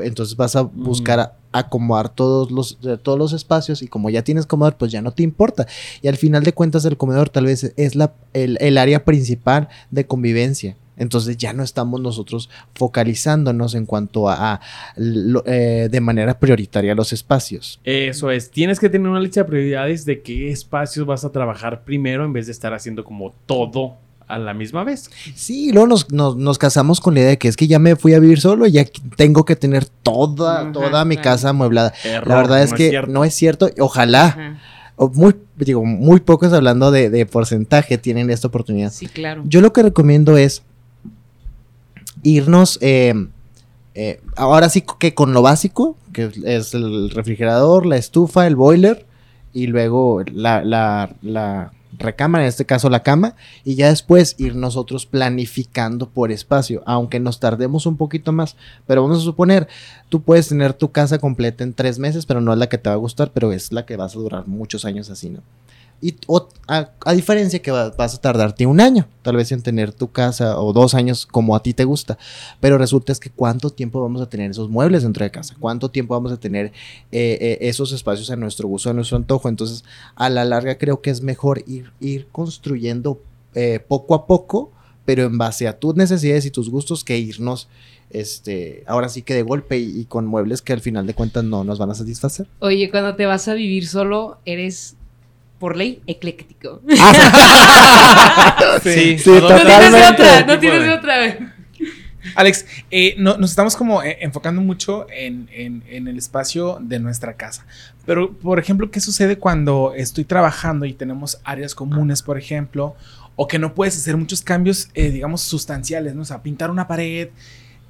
Entonces vas a buscar a- acomodar todos los, de todos los espacios y como ya tienes comedor, pues ya no te importa. Y al final de cuentas el comedor tal vez es la, el, el área principal de convivencia. Entonces ya no estamos nosotros focalizándonos en cuanto a, a lo- eh, de manera prioritaria los espacios. Eso es, tienes que tener una lista de prioridades de qué espacios vas a trabajar primero en vez de estar haciendo como todo a la misma vez. Sí, luego nos, nos, nos casamos con la idea de que es que ya me fui a vivir solo y ya tengo que tener toda, Ajá, toda mi casa amueblada. Error, La verdad es no que no es cierto. Ojalá, Ajá. muy, digo, muy pocos hablando de, de porcentaje tienen esta oportunidad. Sí, claro. Yo lo que recomiendo es irnos, eh, eh, ahora sí que con lo básico, que es el refrigerador, la estufa, el boiler y luego la, la, recámara, en este caso la cama, y ya después ir nosotros planificando por espacio, aunque nos tardemos un poquito más, pero vamos a suponer, tú puedes tener tu casa completa en tres meses, pero no es la que te va a gustar, pero es la que vas a durar muchos años así, ¿no? Y, a, a diferencia que va- vas a tardarte un año, tal vez en tener tu casa o dos años como a ti te gusta. Pero resulta es que cuánto tiempo vamos a tener esos muebles dentro de casa, cuánto tiempo vamos a tener eh, eh, esos espacios a nuestro gusto, a nuestro antojo. Entonces, a la larga creo que es mejor ir, ir construyendo eh, poco a poco, pero en base a tus necesidades y tus gustos, que irnos, este, ahora sí que de golpe y con muebles que al final de cuentas no nos van a satisfacer. Oye, cuando te vas a vivir solo, eres por ley ecléctico. (laughs) Sí, Sí, Adopta No tienes de otra, no tienes de- de otra. Alex, eh, no- nos estamos como eh, enfocando mucho en, en- en el espacio de nuestra casa. Pero, por ejemplo, ¿qué sucede cuando estoy trabajando y tenemos áreas comunes, por ejemplo? O que no puedes hacer muchos cambios, eh, digamos, sustanciales, ¿no? O sea, pintar una pared.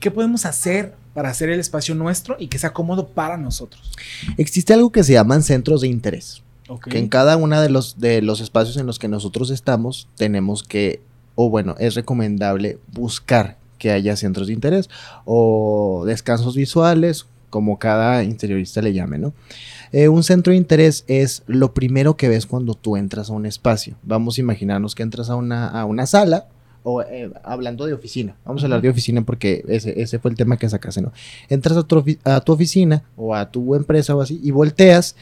¿Qué podemos hacer para hacer el espacio nuestro y que sea cómodo para nosotros? Existe algo que se llaman centros de interés. Ok. que en cada uno de los, de los espacios en los que nosotros estamos tenemos que, o bueno, es recomendable buscar que haya centros de interés o descansos visuales, como cada interiorista le llame, ¿no? Eh, un centro de interés es lo primero que ves cuando tú entras a un espacio. Vamos a imaginarnos que entras a una, a una sala, o eh, hablando de oficina, vamos a hablar de oficina porque ese, ese fue el tema que sacaste, ¿no? Entras a tu, a tu oficina o a tu empresa o así y volteas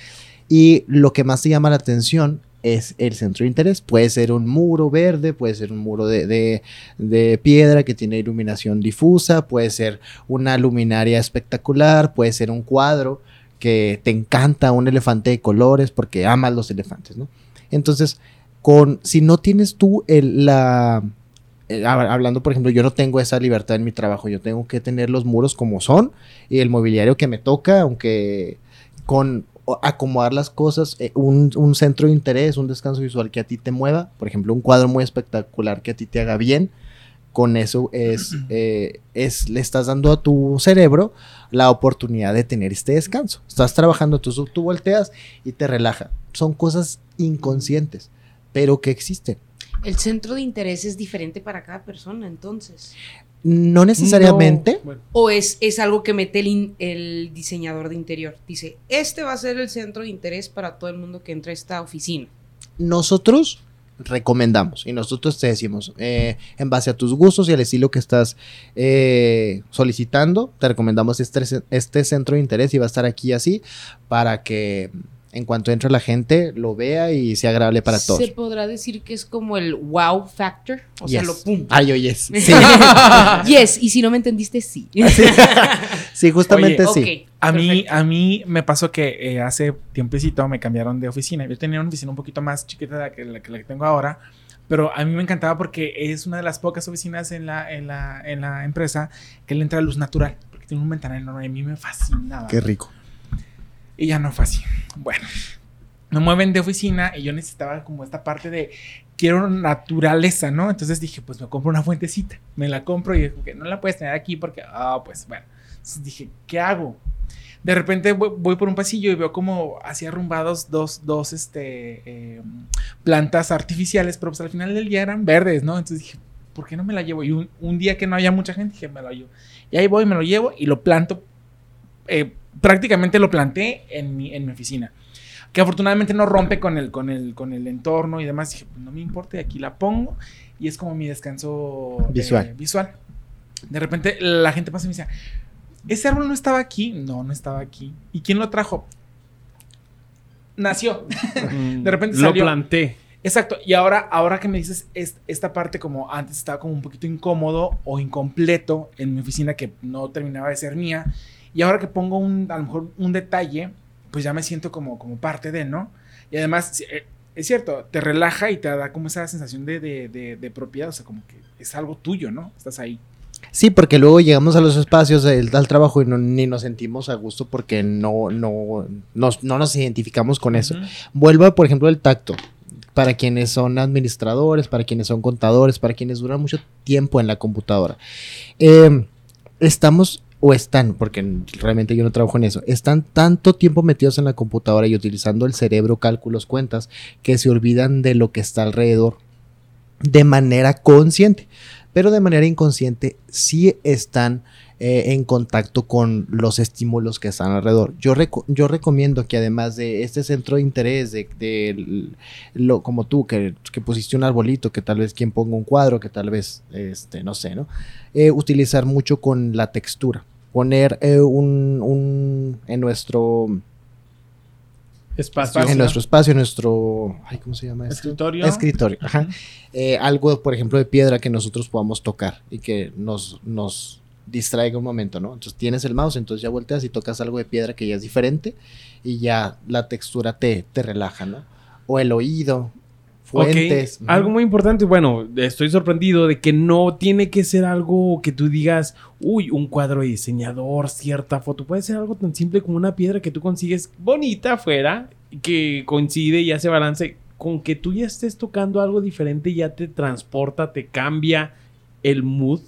y lo que más te llama la atención es el centro de interés. Puede ser un muro verde, puede ser un muro de, de- piedra que tiene iluminación difusa, puede ser una luminaria espectacular, puede ser un cuadro que te encanta, un elefante de colores porque amas los elefantes, ¿no? Entonces, con, si no tienes tú el- la... eh, hab- Hablando, por ejemplo, yo no tengo esa libertad en mi trabajo, yo tengo que tener los muros como son y el mobiliario que me toca, aunque con acomodar las cosas, eh, un, un centro de interés, un descanso visual que a ti te mueva, por ejemplo, un cuadro muy espectacular que a ti te haga bien, con eso es, (clears throat) eh, es le estás dando a tu cerebro la oportunidad de tener este descanso. Estás trabajando, tú, tú volteas y te relaja. Son cosas inconscientes, pero que existen. El centro de interés es diferente para cada persona, entonces. No necesariamente. No, bueno, O es, es algo que mete el, in- el diseñador de interior. Dice, este va a ser el centro de interés para todo el mundo que entra a esta oficina. nosotros recomendamos y nosotros te decimos, eh, en base a tus gustos y al estilo que estás eh, solicitando, te recomendamos este, este centro de interés y va a estar aquí así para que en cuanto entre la gente lo vea y sea agradable para todos. Se podrá decir que es como el wow factor. O sea, lo pum. Ay, oye, yes. (laughs) Sí, (laughs) yes, y si no me entendiste, sí. sí, (laughs) justamente Oye, sí. A mí, a mí me pasó que eh, hace tiempecito me cambiaron de oficina. Yo tenía una oficina un poquito más chiquita de la que, la que, la que tengo ahora, pero a mí me encantaba porque es una de las pocas oficinas en la, en la, en la empresa que le entra luz natural, porque tiene un ventanal enorme y a mí me fascinaba. Qué rico. Y ya no fue así. Bueno, me mueven de oficina y yo necesitaba como esta parte de quiero naturaleza, ¿no? Entonces dije, pues me compro una fuentecita. Me la compro y dije, que no la puedes tener aquí porque, ah, pues bueno. Entonces dije, ¿qué hago? De repente voy, por un pasillo y veo como así arrumbados dos, dos este, eh, plantas artificiales, pero pues al final del día eran verdes, ¿no? Entonces dije, ¿por qué no me la llevo? Y un, un día que no había mucha gente, dije, me lo llevo. Y ahí voy, me lo llevo y lo planto eh, prácticamente lo planté en mi, en mi oficina. Que afortunadamente no rompe con el, con el, con el entorno y demás. Dije, pues no me importa, aquí la pongo. Y es como mi descanso eh, Visual. visual. De repente la gente pasa y me dice, ¿ese árbol no estaba aquí? No, no estaba aquí. ¿Y quién lo trajo? Nació. (laughs) De repente lo salió. planté. Exacto. Y ahora, ahora que me dices es- esta parte como antes estaba como un poquito incómodo o incompleto en mi oficina que no terminaba de ser mía. Y ahora que pongo un, a lo mejor un detalle, pues ya me siento como, como parte de, ¿no? Y además, eh, es cierto, te relaja y te da como esa sensación de, de, de- de propiedad, o sea, como que es algo tuyo, ¿no? Estás ahí. Sí, porque luego llegamos a los espacios del, al trabajo y no, ni nos sentimos a gusto porque no, no, nos, no nos identificamos con eso. Vuelvo, por ejemplo, el tacto. Para quienes son administradores, para quienes son contadores, para quienes duran mucho tiempo en la computadora. Eh, estamos, o están, porque realmente yo no trabajo en eso, están tanto tiempo metidos en la computadora y utilizando el cerebro, cálculos, cuentas, que se olvidan de lo que está alrededor de manera consciente. pero de manera inconsciente sí están eh, en contacto con los estímulos que están alrededor. Yo, reco- yo recomiendo que además de este centro de interés, de, lo, como tú, que, que pusiste un arbolito, que tal vez quien ponga un cuadro, que tal vez, este, no sé, ¿no? Eh, utilizar mucho con la textura. Poner eh, un, un- en nuestro Espacio. en nuestro espacio, en nuestro ay, ¿cómo se llama esto? Escritorio. Escritorio, ajá. Eh, algo, por ejemplo, de piedra que nosotros podamos tocar y que nos, nos distraiga un momento, ¿no? Entonces tienes el mouse, entonces ya volteas y tocas algo de piedra que ya es diferente y ya la textura te, te relaja, ¿no? O el oído, fuentes. Algo muy importante, bueno, estoy sorprendido de que no tiene que ser algo que tú digas, uy, un cuadro de diseñador, cierta foto. Puede ser algo tan simple como una piedra que tú consigues bonita afuera, que coincide y hace balance. Con que tú ya estés tocando algo diferente, ya te transporta, te cambia el mood.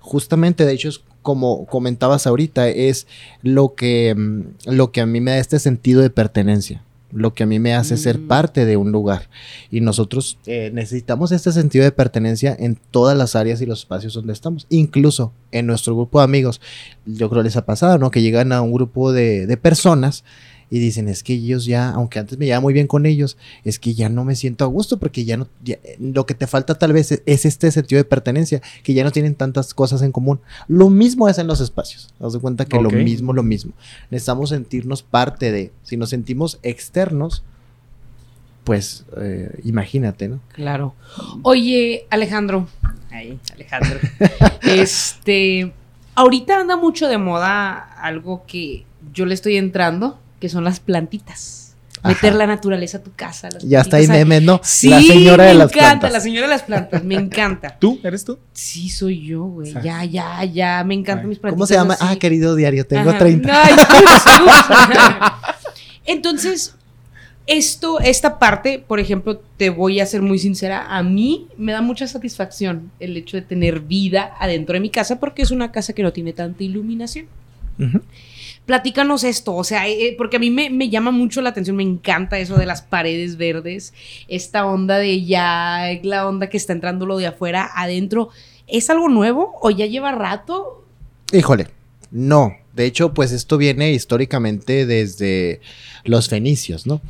Justamente, de hecho, es como comentabas ahorita, es lo que, mm, lo que a mí me da este sentido de pertenencia, lo que a mí me hace ser Mm. parte de un lugar. Y nosotros eh, necesitamos este sentido de pertenencia en todas las áreas y los espacios donde estamos, incluso en nuestro grupo de amigos. Yo creo que les ha pasado, ¿no? Que llegan a un grupo de, de personas. Y dicen, es que ellos ya, aunque antes me llevaba muy bien con ellos, es que ya no me siento a gusto porque ya no, ya- lo que te falta tal vez es, es este sentido de pertenencia, que ya no tienen tantas cosas en común. Lo mismo es en los espacios. Haz de cuenta que lo mismo, lo mismo. Necesitamos sentirnos parte de. Si nos sentimos externos, pues eh, imagínate, ¿no? Claro. Oye, Alejandro. Ay, Alejandro. (laughs) este. Ahorita anda mucho de moda algo que yo le estoy entrando, que son las plantitas. Ajá. Meter la naturaleza a tu casa. las Ya está ahí memes, ¿no? Sí, la señora me de las encanta, plantas. la señora de las plantas, me encanta. ¿Tú? ¿Eres tú? Sí, soy yo, güey. Ya, ya, ya, me encantan Ay. mis plantitas. ¿Cómo se llama? así. Ah, querido diario, tengo Ajá. 30. Ay. (laughs) (laughs) Entonces, esto, esta parte, por ejemplo, te voy a ser muy sincera, a mí me da mucha satisfacción el hecho de tener vida adentro de mi casa porque es una casa que no tiene tanta iluminación. Ujú. Platícanos esto, o sea, eh, porque a mí me, llama mucho la atención, me encanta eso de las paredes verdes, esta onda de ya, la onda que está entrando lo de afuera adentro. ¿Es algo nuevo o ya lleva rato? Híjole, no. De hecho, pues esto viene históricamente desde los fenicios, ¿no?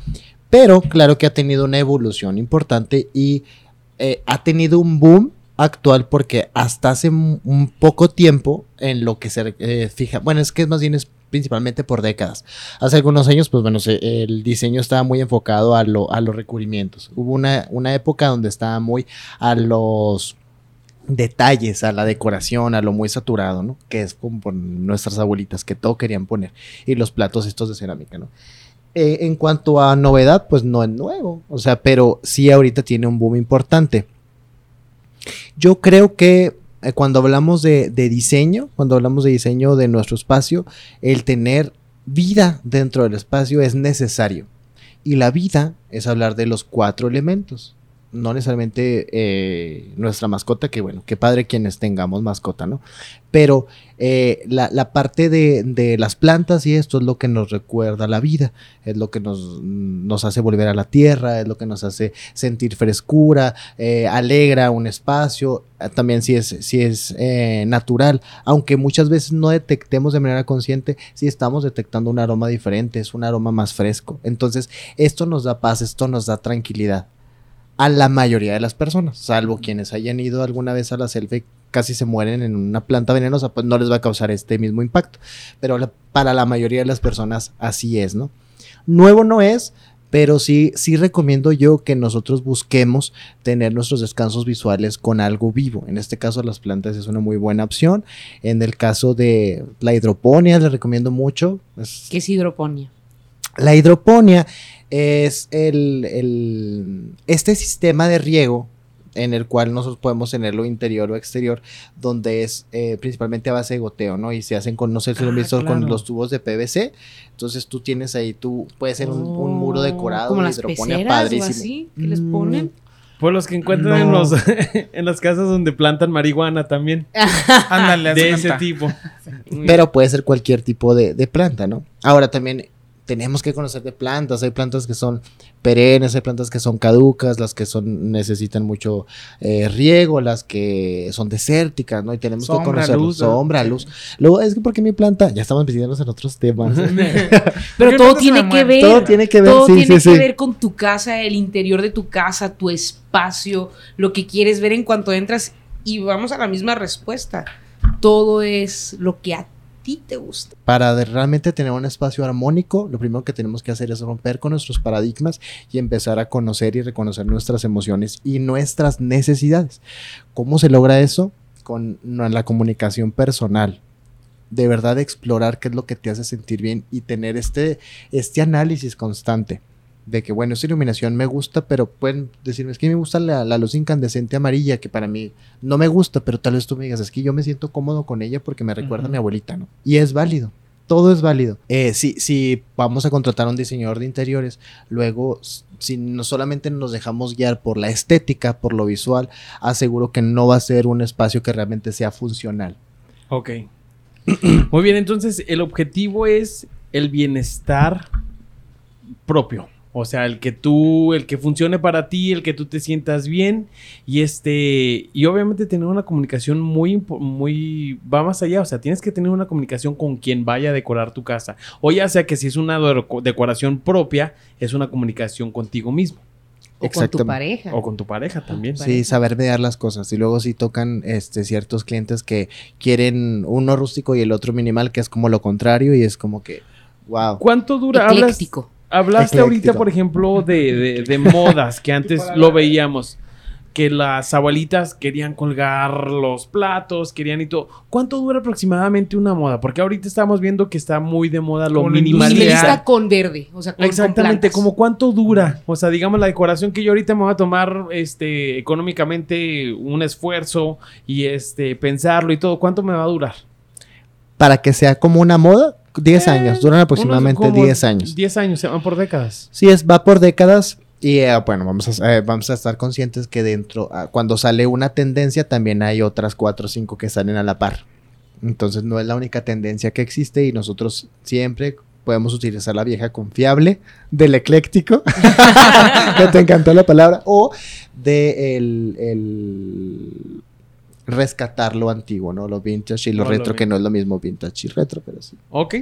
Pero claro que ha tenido una evolución importante y eh, ha tenido un boom actual porque hasta hace un un poco tiempo en lo que se eh, fija, bueno, es que más bien es principalmente por décadas. Hace algunos años, pues bueno, el diseño estaba muy enfocado a, lo- a los recubrimientos. Hubo una, una época donde estaba muy a los detalles, a la decoración, a lo muy saturado, ¿no? Que es como nuestras abuelitas, que todo querían poner. Y los platos estos de cerámica, ¿no? Eh, en cuanto a novedad, pues no es nuevo. O sea, pero sí ahorita tiene un boom importante. Yo creo que eh, cuando hablamos de, de diseño, cuando hablamos de diseño de nuestro espacio, el tener vida dentro del espacio es necesario. Y la vida es hablar de los cuatro elementos. No necesariamente eh, nuestra mascota, que bueno, qué padre quienes tengamos mascota, ¿no? Pero eh, la, la parte de, de las plantas y esto es lo que nos recuerda la vida, es lo que nos, nos hace volver a la tierra, es lo que nos hace sentir frescura, eh, alegra un espacio, también si es, si es natural, aunque muchas veces no detectemos de manera consciente, si estamos detectando un aroma diferente, es un aroma más fresco. Entonces, esto nos da paz, esto nos da tranquilidad a la mayoría de las personas, salvo quienes hayan ido alguna vez a la selva y casi se mueren en una planta venenosa, pues no les va a causar este mismo impacto. Pero la- para la mayoría de las personas así es, ¿no? Nuevo no es, pero sí, sí recomiendo yo que nosotros busquemos tener nuestros descansos visuales con algo vivo. En este caso, las plantas es una muy buena opción. En el caso de la hidroponía, les recomiendo mucho. ¿Qué es hidroponía? la hidroponía es el, el- este sistema de riego en el cual nosotros podemos tenerlo interior o exterior, donde es eh, principalmente a base de goteo, ¿no? Y se hacen con, no sé si lo Ah, han visto, con los tubos de PVC. Entonces tú tienes ahí, tú puede ser un, un muro Oh, decorado como las hidroponía peceras o padrísimo. así que les Mm, ponen. Pues los que encuentran en, los, (laughs) en las casas donde plantan marihuana también. (laughs) Ándale, de ese tipo. Pero puede ser cualquier tipo de, de planta, ¿no? Ahora también tenemos que conocer de plantas. Hay plantas que son perennes, hay plantas que son caducas, las que son necesitan mucho eh, riego, las que son desérticas, ¿no? Y tenemos Sombra, que conocer luz, sombra, luz. Luego, es que porque mi planta, ya estamos metiéndonos en otros temas. (laughs) Pero todo tiene que ver. Todo tiene que ver, Todo sí, tiene sí, que sí. ver con tu casa, el interior de tu casa, tu espacio, lo que quieres ver en cuanto entras. Y vamos a la misma respuesta. Todo es lo que a Para realmente tener un espacio armónico, lo primero que tenemos que hacer es romper con nuestros paradigmas y empezar a conocer y reconocer nuestras emociones y nuestras necesidades. ¿Cómo se logra eso? Con la comunicación personal. De verdad explorar qué es lo que te hace sentir bien y tener este, este análisis constante de que, bueno, esta iluminación me gusta, pero pueden decirme, es que me gusta la, la luz incandescente amarilla, que para mí no me gusta, pero tal vez tú me digas, es que yo me siento cómodo con ella porque me recuerda a mi abuelita, ¿no? Y es válido. Todo es válido. Eh, si, si vamos a contratar a un diseñador de interiores, luego, si no solamente nos dejamos guiar por la estética, por lo visual, aseguro que no va a ser un espacio que realmente sea funcional. Ok. Muy bien, entonces el objetivo es el bienestar propio. O sea, el que tú, el que funcione para ti, el que tú te sientas bien y este, y obviamente tener una comunicación muy, muy, va más allá. O sea, tienes que tener una comunicación con quien vaya a decorar tu casa. O ya sea que si es una deco- decoración propia, es una comunicación contigo mismo O con tu pareja. o con tu pareja también. Sí, saber mediar las cosas. Y luego sí tocan este, ciertos clientes que quieren uno rústico y el otro minimal, que es como lo contrario, y es como que, wow. ¿Cuánto dura? Hablas, Ecléctico. Hablaste ahorita, por ejemplo, de, de- de (laughs) modas, que antes lo veíamos. Que las abuelitas querían colgar los platos, querían y todo. ¿Cuánto dura aproximadamente una moda? Porque ahorita estamos viendo que está muy de moda lo minimalista. Con verde. O sea, con, Exactamente, como cuánto dura. O sea, digamos la decoración que yo ahorita me voy a tomar este económicamente un esfuerzo y este pensarlo y todo, ¿cuánto me va a durar? Para que sea como una moda, 10 Eh, años, duran aproximadamente Unos como 10 años. 10 años, se van por décadas. Sí, es, va por décadas. Y eh, bueno, vamos a, eh, vamos a estar conscientes que dentro, ah, cuando sale una tendencia, también hay otras cuatro o cinco que salen a la par. Entonces no es la única tendencia que existe y nosotros siempre podemos utilizar la vieja confiable del ecléctico, (laughs) que te encantó la palabra, o de el, el rescatar lo antiguo, ¿no? Lo vintage y lo No, lo retro, que no es lo mismo vintage y retro, pero sí. Ok.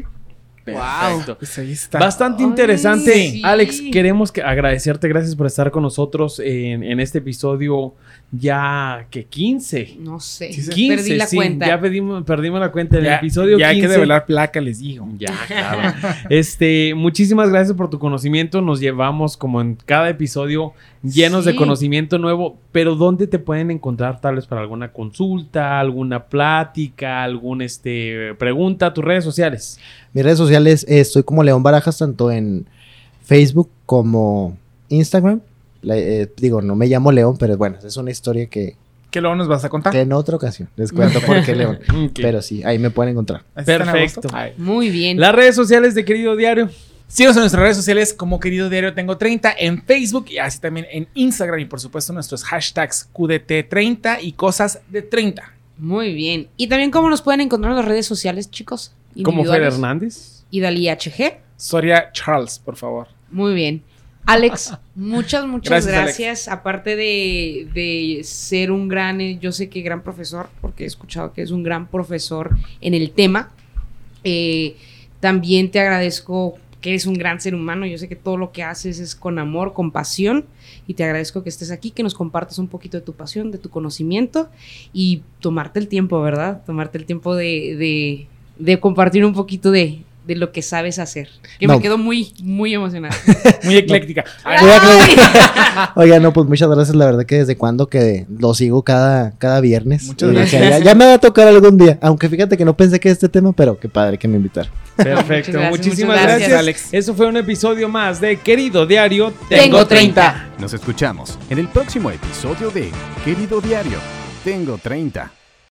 Perfecto. Pues ahí está. Bastante Ay, interesante. sí. Alex, queremos que agradecerte. Gracias por estar con nosotros en, en este episodio ya que 15. No sé. Sí, sí. 15, Perdí la sí, cuenta. Ya pedimos, perdimos la cuenta en el Ya, episodio ya hay que 15. develar placa, les digo. Ya, claro. (laughs) este, muchísimas gracias por tu conocimiento. Nos llevamos como en cada episodio llenos de conocimiento nuevo. Pero ¿dónde te pueden encontrar tal vez para alguna consulta, alguna plática, alguna este, pregunta? Tus redes sociales. Mis redes sociales, eh, estoy como León Barajas, tanto en Facebook como Instagram. La- eh, digo, no me llamo León, pero bueno, es una historia que, ¿Qué luego nos vas a contar? que en otra ocasión les cuento por qué León. (laughs) Pero sí, ahí me pueden encontrar. ¿Así están a Perfecto. Muy bien. Las redes sociales de Querido Diario. Síguenos en nuestras redes sociales como Querido Diario Tengo 30 en Facebook y así también en Instagram y por supuesto nuestros hashtags QDT30 y cosas de 30. Muy bien. Y también cómo nos pueden encontrar en las redes sociales, chicos. Como Fer. Hernández. Y Dalí HG. Soria Charles, por favor. Muy bien. Alex, muchas, muchas Gracias, gracias. Alex. Aparte de, de ser un gran, eh, yo sé que gran profesor, porque he escuchado que es un gran profesor en el tema. eh, también te agradezco que eres un gran ser humano. Yo sé que todo lo que haces es con amor, con pasión. Y te agradezco que estés aquí, que nos compartas un poquito de tu pasión, de tu conocimiento y tomarte el tiempo, ¿verdad? Tomarte el tiempo de, de- de compartir un poquito de, de lo que sabes hacer. Que No. me quedo muy, muy emocionada. (laughs) Muy ecléctica. (laughs) (laughs) Oiga, no, pues muchas gracias. La verdad que desde cuando que lo sigo cada, cada viernes. Muchas gracias. Ya, ya me va a tocar algún día. Aunque fíjate que no pensé que este tema, pero qué padre que me invitaron. Perfecto. gracias, Muchísimas muchas gracias. gracias. Alex. Eso fue un episodio más de Querido Diario. Tengo 30. Nos escuchamos en el próximo episodio de Querido Diario. Tengo 30.